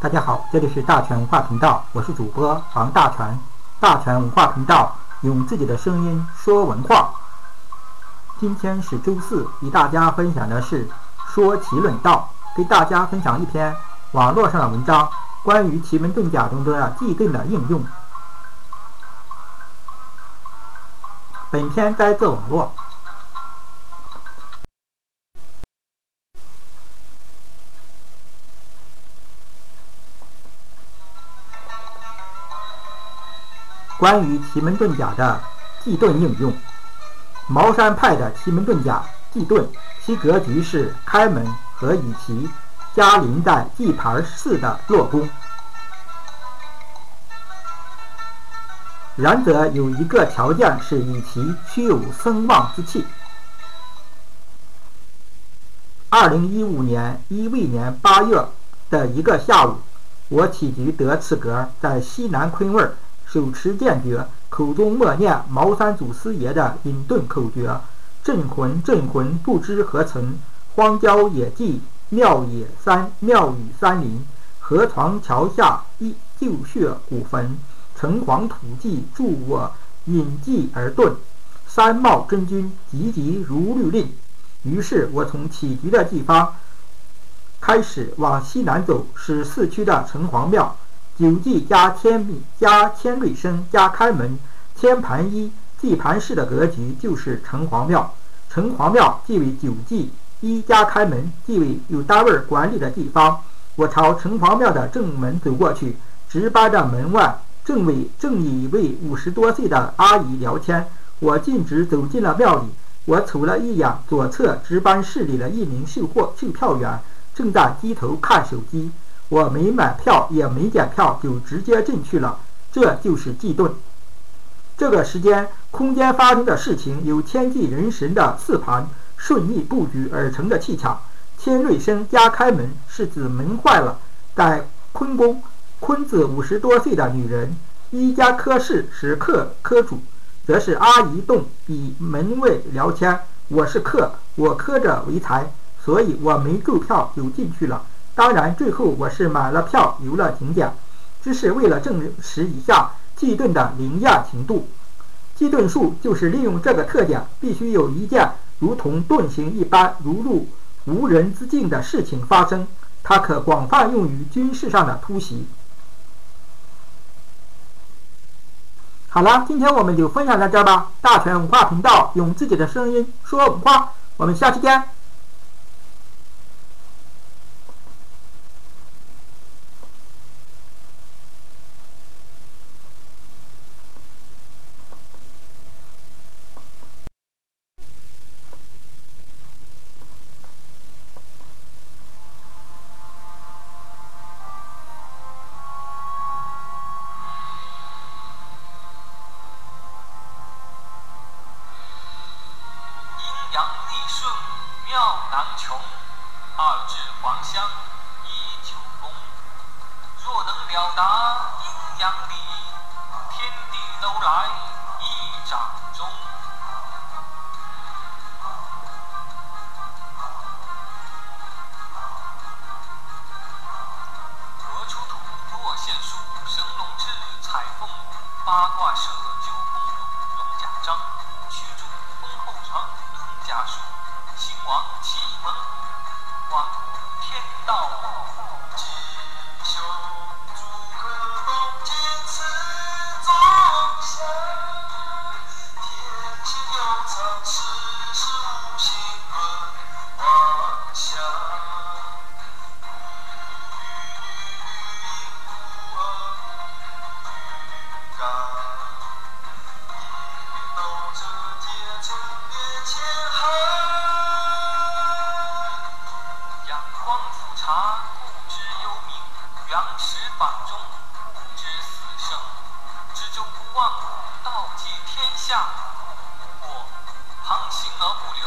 大家好，这里是大全文化频道，我是主播王大全。大全文化频道用自己的声音说文化。今天是周四，与大家分享的是说奇论道，给大家分享一篇网络上的文章，关于奇门遁甲中的忌遁的应用。本篇摘自网络。关于奇门遁甲的忌遁应用，茅山派的奇门遁甲忌遁，其格局是开门和以其加临在地盘四的落宫。然则有一个条件是以其虚有声望之气。二零一五年一未年八月的一个下午，我起局得此格，在西南坤位。手持剑诀，口中默念茅山祖师爷的隐遁口诀：“镇魂，镇魂，不知何存。荒郊野地，庙野山，庙宇山林，河床桥下一旧穴古坟，城隍土地助我隐迹而遁。山貌真君，急急如律令。”于是，我从起局的地方开始往西南走，是四区的城隍庙。九忌加天命加天瑞生加开门，天盘一地盘式的格局就是城隍庙。城隍庙即为九忌一加开门，即为有单位管理的地方。我朝城隍庙的正门走过去，值班的门外正为正与一位五十多岁的阿姨聊天。我径直走进了庙里，我瞅了一眼左侧值班室里的一名售货售票员，正在低头看手机。我没买票，也没检票，就直接进去了。这就是忌遁。这个时间、空间发生的事情，有天地人神的四盘顺利布局而成的气场。天瑞生加开门，是指门坏了。在坤宫，坤字五十多岁的女人，一家科室是客科主，则是阿姨洞与门卫聊天。我是客，我磕着为财，所以我没购票就进去了。当然，最后我是买了票游了景点，只是为了证实一下基顿的灵验程度。基顿术就是利用这个特点，必须有一件如同遁形一般如入无人之境的事情发生。它可广泛用于军事上的突袭。好了，今天我们就分享到这儿吧。大全文化频道用自己的声音说文化，我们下期见。难穷，二至黄乡一九宫。若能了达阴阳理，天地都来一掌中。何出土若现书，神龙志彩凤舞，八卦社九宫图，龙甲章，王启蒙，王天道吉凶，冥，原始法中不知死生，知中不万物，道济天下。不过旁行而不流。